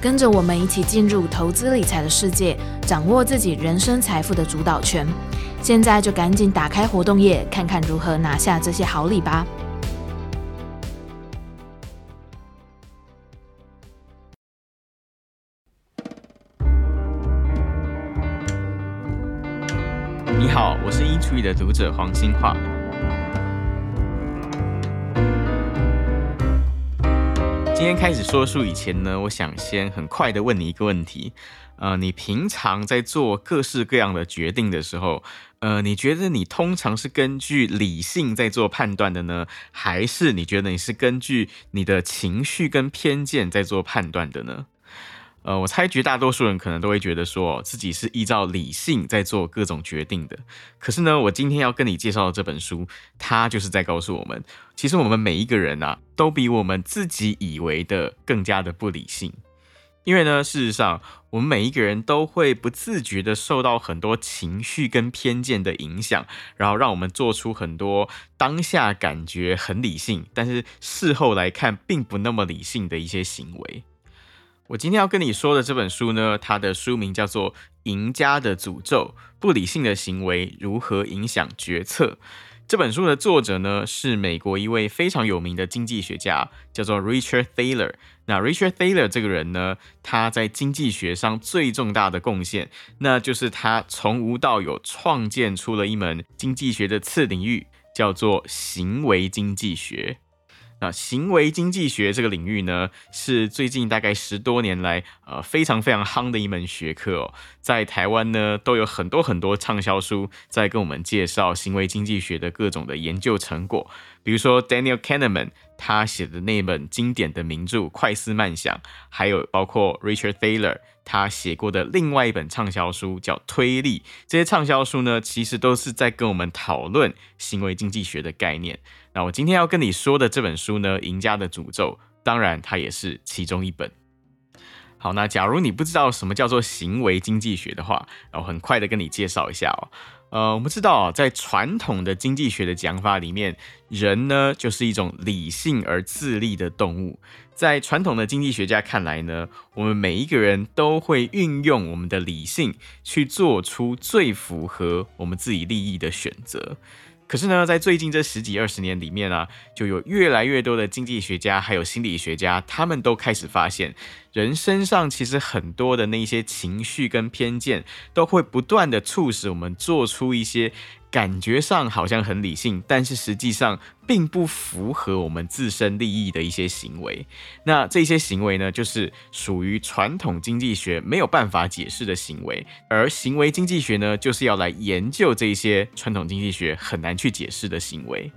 跟着我们一起进入投资理财的世界，掌握自己人生财富的主导权。现在就赶紧打开活动页，看看如何拿下这些好礼吧。你好，我是 Eatery 的读者黄新化。今天开始说书以前呢，我想先很快的问你一个问题，呃，你平常在做各式各样的决定的时候，呃，你觉得你通常是根据理性在做判断的呢，还是你觉得你是根据你的情绪跟偏见在做判断的呢？呃，我猜绝大多数人可能都会觉得说自己是依照理性在做各种决定的。可是呢，我今天要跟你介绍的这本书，它就是在告诉我们，其实我们每一个人啊，都比我们自己以为的更加的不理性。因为呢，事实上，我们每一个人都会不自觉的受到很多情绪跟偏见的影响，然后让我们做出很多当下感觉很理性，但是事后来看并不那么理性的一些行为。我今天要跟你说的这本书呢，它的书名叫做《赢家的诅咒：不理性的行为如何影响决策》。这本书的作者呢，是美国一位非常有名的经济学家，叫做 Richard Thaler。那 Richard Thaler 这个人呢，他在经济学上最重大的贡献，那就是他从无到有创建出了一门经济学的次领域，叫做行为经济学。那行为经济学这个领域呢，是最近大概十多年来，呃，非常非常夯的一门学科哦。在台湾呢，都有很多很多畅销书在跟我们介绍行为经济学的各种的研究成果。比如说 Daniel Kahneman 他写的那本经典的名著《快思慢想》，还有包括 Richard Thaler 他写过的另外一本畅销书叫《推力》。这些畅销书呢，其实都是在跟我们讨论行为经济学的概念。那我今天要跟你说的这本书呢，《赢家的诅咒》，当然它也是其中一本。好，那假如你不知道什么叫做行为经济学的话，我很快的跟你介绍一下哦。呃，我们知道啊，在传统的经济学的讲法里面，人呢就是一种理性而自立的动物。在传统的经济学家看来呢，我们每一个人都会运用我们的理性去做出最符合我们自己利益的选择。可是呢，在最近这十几二十年里面啊，就有越来越多的经济学家还有心理学家，他们都开始发现，人身上其实很多的那些情绪跟偏见，都会不断的促使我们做出一些。感觉上好像很理性，但是实际上并不符合我们自身利益的一些行为。那这些行为呢，就是属于传统经济学没有办法解释的行为，而行为经济学呢，就是要来研究这些传统经济学很难去解释的行为。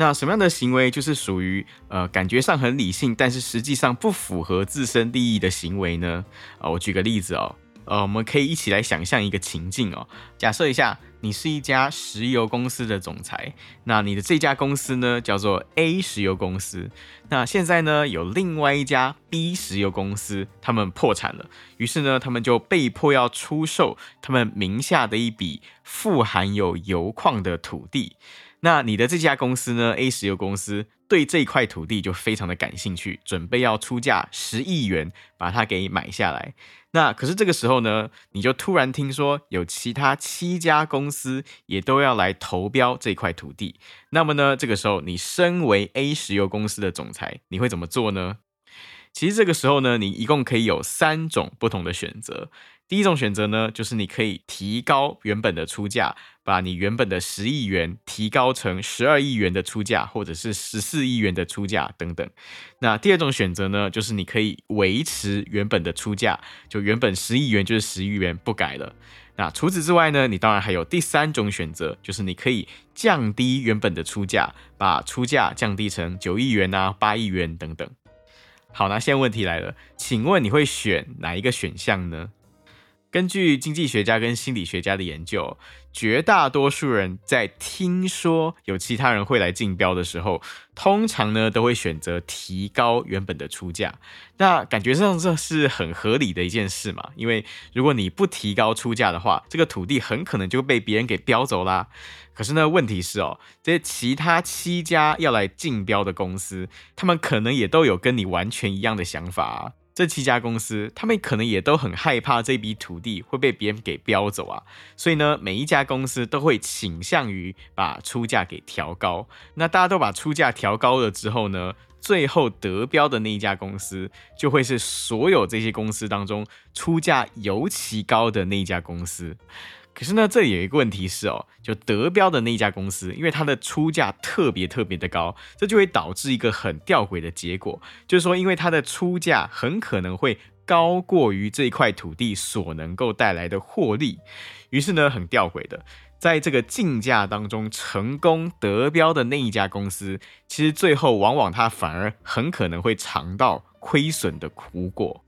那什么样的行为就是属于呃感觉上很理性，但是实际上不符合自身利益的行为呢？啊，我举个例子哦。呃，我们可以一起来想象一个情境哦。假设一下，你是一家石油公司的总裁，那你的这家公司呢，叫做 A 石油公司。那现在呢，有另外一家 B 石油公司，他们破产了，于是呢，他们就被迫要出售他们名下的一笔富含有油矿的土地。那你的这家公司呢，A 石油公司对这块土地就非常的感兴趣，准备要出价十亿元把它给买下来。那可是这个时候呢，你就突然听说有其他七家公司也都要来投标这块土地。那么呢，这个时候你身为 A 石油公司的总裁，你会怎么做呢？其实这个时候呢，你一共可以有三种不同的选择。第一种选择呢，就是你可以提高原本的出价，把你原本的十亿元提高成十二亿元的出价，或者是十四亿元的出价等等。那第二种选择呢，就是你可以维持原本的出价，就原本十亿元就是十亿元不改了。那除此之外呢，你当然还有第三种选择，就是你可以降低原本的出价，把出价降低成九亿元啊、八亿元等等。好，那现在问题来了，请问你会选哪一个选项呢？根据经济学家跟心理学家的研究，绝大多数人在听说有其他人会来竞标的时候，通常呢都会选择提高原本的出价。那感觉上这是很合理的一件事嘛？因为如果你不提高出价的话，这个土地很可能就被别人给标走啦。可是呢，问题是哦，这些其他七家要来竞标的公司，他们可能也都有跟你完全一样的想法啊。这七家公司，他们可能也都很害怕这笔土地会被别人给标走啊，所以呢，每一家公司都会倾向于把出价给调高。那大家都把出价调高了之后呢，最后得标的那一家公司，就会是所有这些公司当中出价尤其高的那一家公司。可是呢，这里有一个问题是哦，就得标的那一家公司，因为它的出价特别特别的高，这就会导致一个很吊诡的结果，就是说，因为它的出价很可能会高过于这一块土地所能够带来的获利，于是呢，很吊诡的，在这个竞价当中成功得标的那一家公司，其实最后往往它反而很可能会尝到亏损的苦果。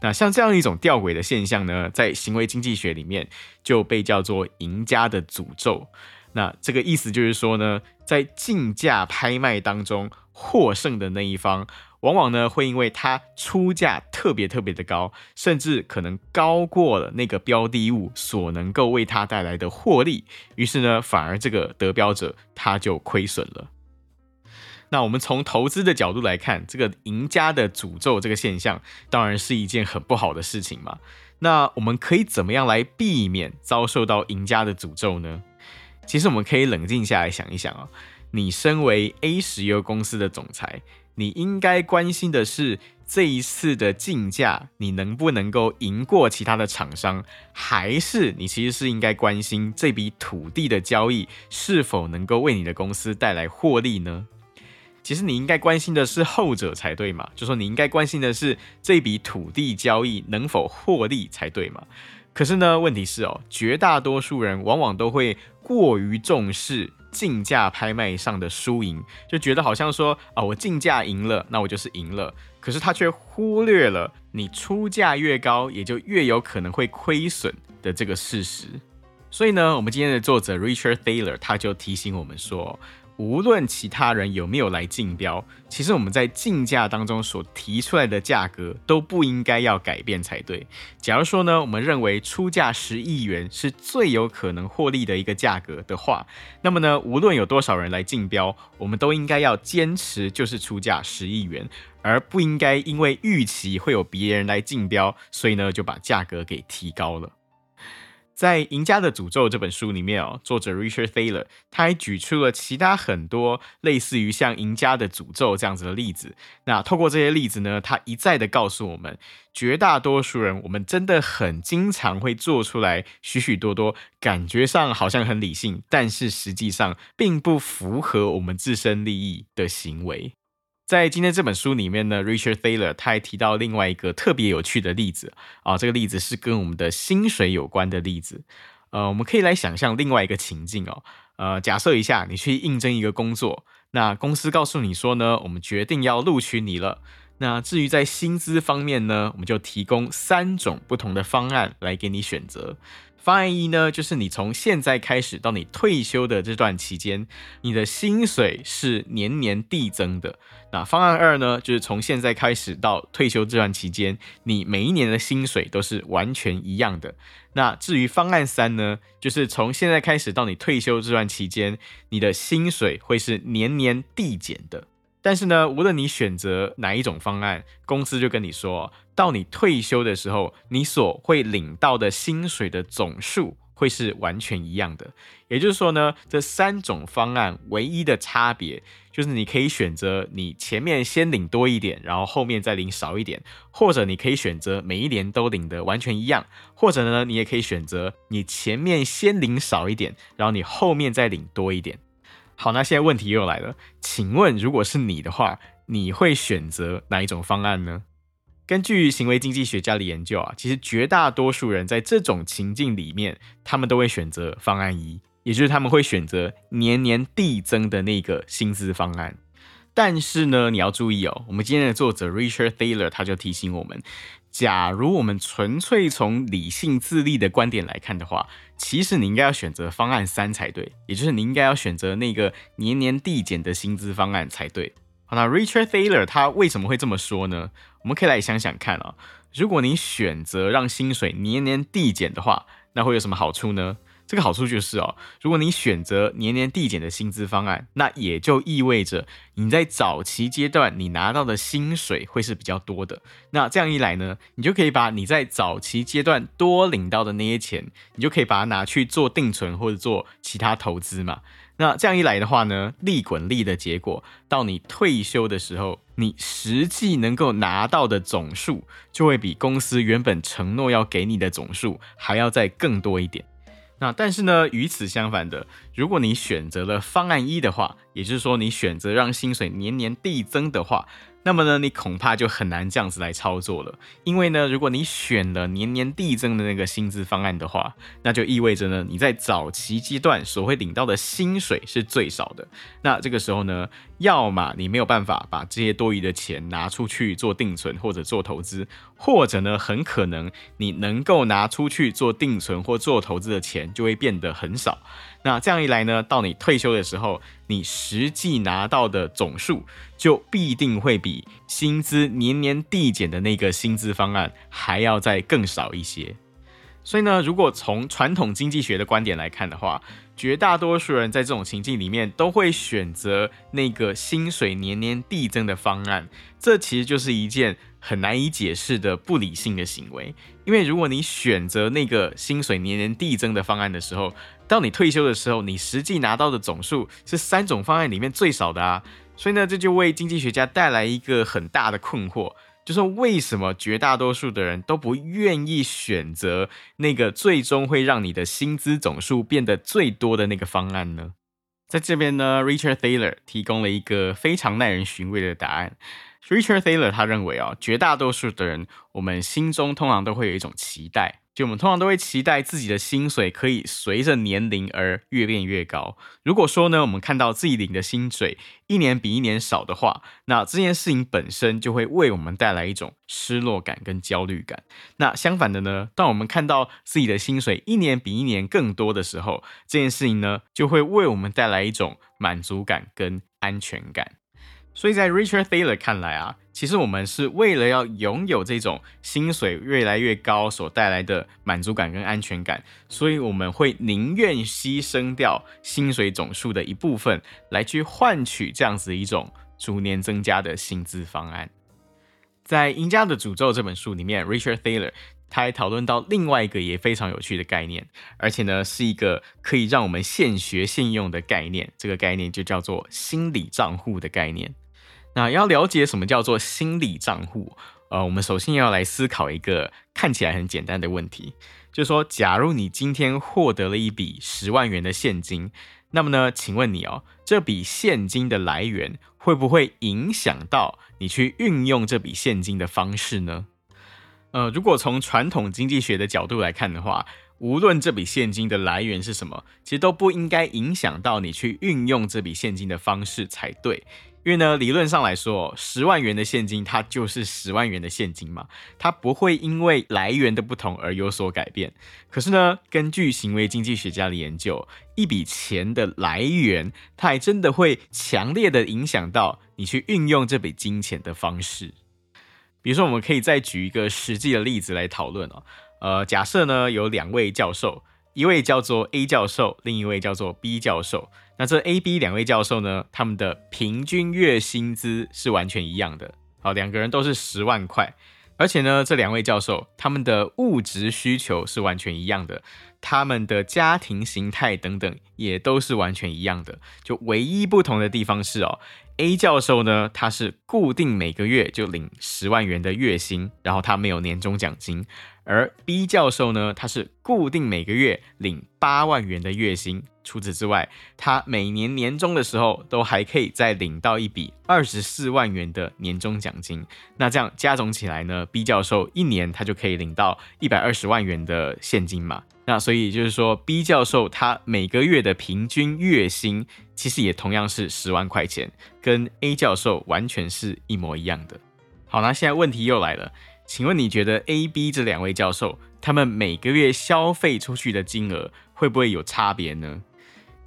那像这样一种吊诡的现象呢，在行为经济学里面就被叫做“赢家的诅咒”。那这个意思就是说呢，在竞价拍卖当中获胜的那一方，往往呢会因为他出价特别特别的高，甚至可能高过了那个标的物所能够为他带来的获利，于是呢，反而这个得标者他就亏损了。那我们从投资的角度来看，这个赢家的诅咒这个现象，当然是一件很不好的事情嘛。那我们可以怎么样来避免遭受到赢家的诅咒呢？其实我们可以冷静下来想一想啊，你身为 A 石油公司的总裁，你应该关心的是这一次的竞价，你能不能够赢过其他的厂商，还是你其实是应该关心这笔土地的交易是否能够为你的公司带来获利呢？其实你应该关心的是后者才对嘛，就说你应该关心的是这笔土地交易能否获利才对嘛。可是呢，问题是哦，绝大多数人往往都会过于重视竞价拍卖上的输赢，就觉得好像说啊，我竞价赢了，那我就是赢了。可是他却忽略了你出价越高，也就越有可能会亏损的这个事实。所以呢，我们今天的作者 Richard Thaler 他就提醒我们说。无论其他人有没有来竞标，其实我们在竞价当中所提出来的价格都不应该要改变才对。假如说呢，我们认为出价十亿元是最有可能获利的一个价格的话，那么呢，无论有多少人来竞标，我们都应该要坚持就是出价十亿元，而不应该因为预期会有别人来竞标，所以呢就把价格给提高了。在《赢家的诅咒》这本书里面哦，作者 Richard Thaler 他还举出了其他很多类似于像《赢家的诅咒》这样子的例子。那透过这些例子呢，他一再的告诉我们，绝大多数人我们真的很经常会做出来许许多多感觉上好像很理性，但是实际上并不符合我们自身利益的行为。在今天这本书里面呢，Richard Thaler 他还提到另外一个特别有趣的例子啊，这个例子是跟我们的薪水有关的例子。呃，我们可以来想象另外一个情境哦，呃，假设一下你去应征一个工作，那公司告诉你说呢，我们决定要录取你了。那至于在薪资方面呢，我们就提供三种不同的方案来给你选择。方案一呢，就是你从现在开始到你退休的这段期间，你的薪水是年年递增的。那方案二呢，就是从现在开始到退休这段期间，你每一年的薪水都是完全一样的。那至于方案三呢，就是从现在开始到你退休这段期间，你的薪水会是年年递减的。但是呢，无论你选择哪一种方案，公司就跟你说，到你退休的时候，你所会领到的薪水的总数会是完全一样的。也就是说呢，这三种方案唯一的差别就是你可以选择你前面先领多一点，然后后面再领少一点，或者你可以选择每一年都领的完全一样，或者呢，你也可以选择你前面先领少一点，然后你后面再领多一点。好，那现在问题又来了，请问如果是你的话，你会选择哪一种方案呢？根据行为经济学家的研究啊，其实绝大多数人在这种情境里面，他们都会选择方案一，也就是他们会选择年年递增的那个薪资方案。但是呢，你要注意哦，我们今天的作者 Richard Thaler 他就提醒我们。假如我们纯粹从理性自立的观点来看的话，其实你应该要选择方案三才对，也就是你应该要选择那个年年递减的薪资方案才对。好，那 Richard Thaler 他为什么会这么说呢？我们可以来想想看啊，如果你选择让薪水年年递减的话，那会有什么好处呢？这个好处就是哦，如果你选择年年递减的薪资方案，那也就意味着你在早期阶段你拿到的薪水会是比较多的。那这样一来呢，你就可以把你在早期阶段多领到的那些钱，你就可以把它拿去做定存或者做其他投资嘛。那这样一来的话呢，利滚利的结果，到你退休的时候，你实际能够拿到的总数就会比公司原本承诺要给你的总数还要再更多一点。那但是呢，与此相反的，如果你选择了方案一的话，也就是说你选择让薪水年年递增的话。那么呢，你恐怕就很难这样子来操作了，因为呢，如果你选了年年递增的那个薪资方案的话，那就意味着呢，你在早期阶段所会领到的薪水是最少的。那这个时候呢，要么你没有办法把这些多余的钱拿出去做定存或者做投资，或者呢，很可能你能够拿出去做定存或做投资的钱就会变得很少。那这样一来呢，到你退休的时候，你实际拿到的总数就必定会比薪资年年递减的那个薪资方案还要再更少一些。所以呢，如果从传统经济学的观点来看的话，绝大多数人在这种情境里面都会选择那个薪水年年递增的方案。这其实就是一件很难以解释的不理性的行为。因为如果你选择那个薪水年年递增的方案的时候，到你退休的时候，你实际拿到的总数是三种方案里面最少的啊，所以呢，这就为经济学家带来一个很大的困惑，就是为什么绝大多数的人都不愿意选择那个最终会让你的薪资总数变得最多的那个方案呢？在这边呢，Richard Thaler 提供了一个非常耐人寻味的答案。Richard Thaler 他认为啊，绝大多数的人，我们心中通常都会有一种期待。就我们通常都会期待自己的薪水可以随着年龄而越变越高。如果说呢，我们看到自己领的薪水一年比一年少的话，那这件事情本身就会为我们带来一种失落感跟焦虑感。那相反的呢，当我们看到自己的薪水一年比一年更多的时候，这件事情呢，就会为我们带来一种满足感跟安全感。所以在 Richard Thaler 看来啊，其实我们是为了要拥有这种薪水越来越高所带来的满足感跟安全感，所以我们会宁愿牺牲掉薪水总数的一部分，来去换取这样子一种逐年增加的薪资方案。在《赢家的诅咒》这本书里面，Richard Thaler 他还讨论到另外一个也非常有趣的概念，而且呢是一个可以让我们现学现用的概念，这个概念就叫做心理账户的概念。那要了解什么叫做心理账户，呃，我们首先要来思考一个看起来很简单的问题，就是说，假如你今天获得了一笔十万元的现金，那么呢，请问你哦，这笔现金的来源会不会影响到你去运用这笔现金的方式呢？呃，如果从传统经济学的角度来看的话，无论这笔现金的来源是什么，其实都不应该影响到你去运用这笔现金的方式才对。因为呢，理论上来说，十万元的现金它就是十万元的现金嘛，它不会因为来源的不同而有所改变。可是呢，根据行为经济学家的研究，一笔钱的来源，它还真的会强烈的影响到你去运用这笔金钱的方式。比如说，我们可以再举一个实际的例子来讨论哦。呃，假设呢有两位教授，一位叫做 A 教授，另一位叫做 B 教授。那这 A、B 两位教授呢，他们的平均月薪资是完全一样的。好，两个人都是十万块，而且呢，这两位教授他们的物质需求是完全一样的，他们的家庭形态等等也都是完全一样的。就唯一不同的地方是哦，A 教授呢，他是固定每个月就领十万元的月薪，然后他没有年终奖金。而 B 教授呢，他是固定每个月领八万元的月薪，除此之外，他每年年终的时候都还可以再领到一笔二十四万元的年终奖金。那这样加总起来呢，B 教授一年他就可以领到一百二十万元的现金嘛。那所以就是说，B 教授他每个月的平均月薪其实也同样是十万块钱，跟 A 教授完全是一模一样的。好，那现在问题又来了。请问你觉得 A、B 这两位教授，他们每个月消费出去的金额会不会有差别呢？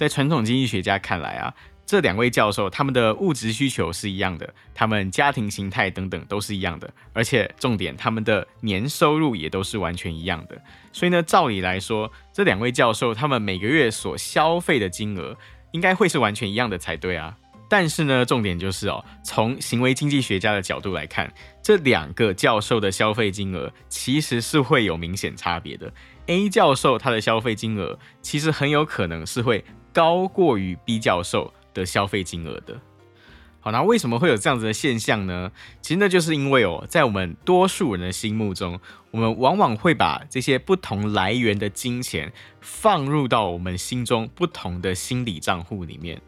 在传统经济学家看来啊，这两位教授他们的物质需求是一样的，他们家庭形态等等都是一样的，而且重点，他们的年收入也都是完全一样的。所以呢，照理来说，这两位教授他们每个月所消费的金额应该会是完全一样的才对啊。但是呢，重点就是哦，从行为经济学家的角度来看，这两个教授的消费金额其实是会有明显差别的。A 教授他的消费金额其实很有可能是会高过于 B 教授的消费金额的。好，那为什么会有这样子的现象呢？其实那就是因为哦，在我们多数人的心目中，我们往往会把这些不同来源的金钱放入到我们心中不同的心理账户里面。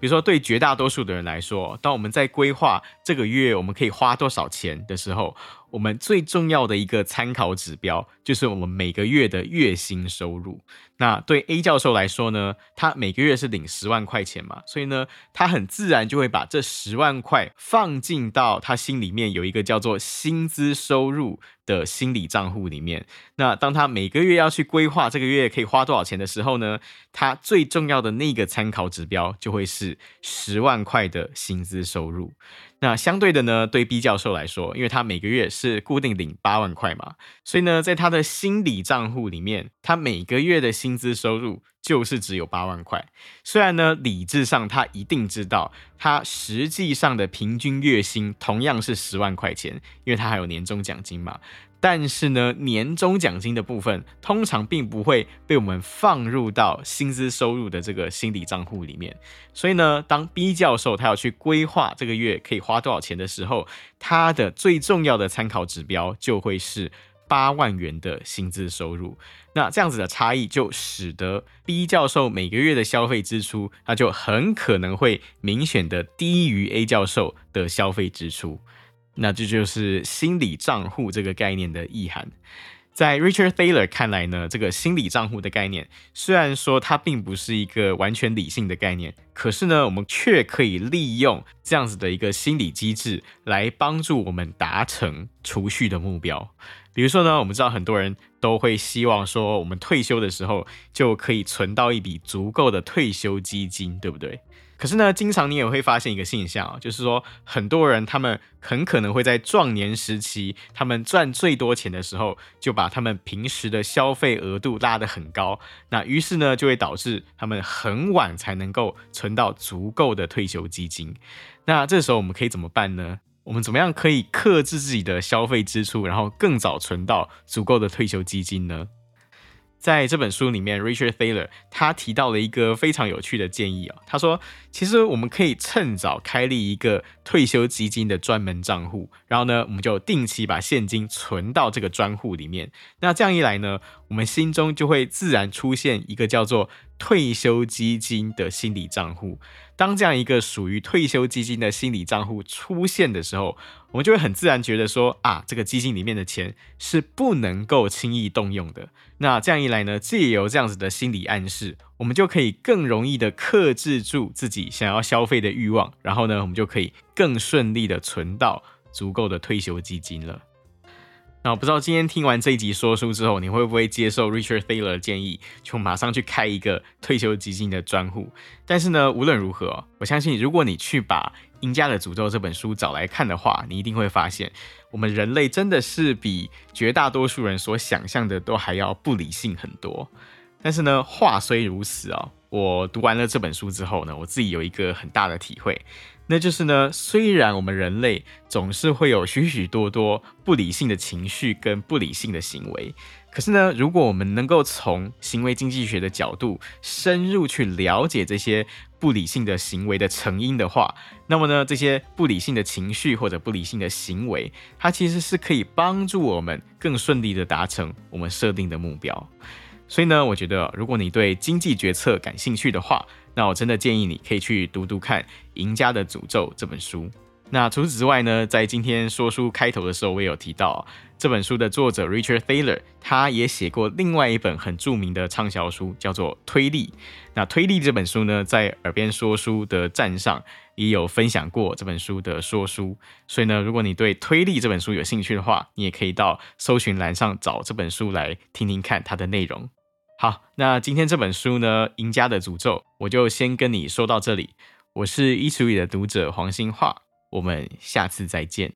比如说，对绝大多数的人来说，当我们在规划这个月我们可以花多少钱的时候，我们最重要的一个参考指标就是我们每个月的月薪收入。那对 A 教授来说呢，他每个月是领十万块钱嘛，所以呢，他很自然就会把这十万块放进到他心里面有一个叫做薪资收入的心理账户里面。那当他每个月要去规划这个月可以花多少钱的时候呢，他最重要的那个参考指标就会是十万块的薪资收入。那相对的呢，对 B 教授来说，因为他每个月是固定领八万块嘛，所以呢，在他的心理账户里面，他每个月的薪资收入就是只有八万块。虽然呢，理智上他一定知道，他实际上的平均月薪同样是十万块钱，因为他还有年终奖金嘛。但是呢，年终奖金的部分通常并不会被我们放入到薪资收入的这个心理账户里面。所以呢，当 B 教授他要去规划这个月可以花多少钱的时候，他的最重要的参考指标就会是八万元的薪资收入。那这样子的差异就使得 B 教授每个月的消费支出，那就很可能会明显的低于 A 教授的消费支出。那这就是心理账户这个概念的意涵。在 Richard Thaler 看来呢，这个心理账户的概念虽然说它并不是一个完全理性的概念，可是呢，我们却可以利用这样子的一个心理机制来帮助我们达成储蓄的目标。比如说呢，我们知道很多人都会希望说，我们退休的时候就可以存到一笔足够的退休基金，对不对？可是呢，经常你也会发现一个现象啊，就是说很多人他们很可能会在壮年时期，他们赚最多钱的时候，就把他们平时的消费额度拉得很高，那于是呢，就会导致他们很晚才能够存到足够的退休基金。那这时候我们可以怎么办呢？我们怎么样可以克制自己的消费支出，然后更早存到足够的退休基金呢？在这本书里面，Richard Thaler 他提到了一个非常有趣的建议啊。他说，其实我们可以趁早开立一个退休基金的专门账户，然后呢，我们就定期把现金存到这个专户里面。那这样一来呢，我们心中就会自然出现一个叫做退休基金的心理账户。当这样一个属于退休基金的心理账户出现的时候，我们就会很自然觉得说啊，这个基金里面的钱是不能够轻易动用的。那这样一来呢，借由这样子的心理暗示，我们就可以更容易的克制住自己想要消费的欲望，然后呢，我们就可以更顺利的存到足够的退休基金了。那我不知道今天听完这一集说书之后，你会不会接受 Richard Thaler 的建议，就马上去开一个退休基金的专户？但是呢，无论如何，我相信如果你去把《赢家的诅咒》这本书找来看的话，你一定会发现，我们人类真的是比绝大多数人所想象的都还要不理性很多。但是呢，话虽如此啊，我读完了这本书之后呢，我自己有一个很大的体会。那就是呢，虽然我们人类总是会有许许多多不理性的情绪跟不理性的行为，可是呢，如果我们能够从行为经济学的角度深入去了解这些不理性的行为的成因的话，那么呢，这些不理性的情绪或者不理性的行为，它其实是可以帮助我们更顺利的达成我们设定的目标。所以呢，我觉得如果你对经济决策感兴趣的话，那我真的建议你可以去读读看《赢家的诅咒》这本书。那除此之外呢，在今天说书开头的时候，我也有提到这本书的作者 Richard Thaler，他也写过另外一本很著名的畅销书，叫做《推力》。那《推力》这本书呢，在耳边说书的站上也有分享过这本书的说书。所以呢，如果你对《推力》这本书有兴趣的话，你也可以到搜寻栏上找这本书来听听看它的内容。好，那今天这本书呢，《赢家的诅咒》，我就先跟你说到这里。我是衣橱里的读者黄兴化，我们下次再见。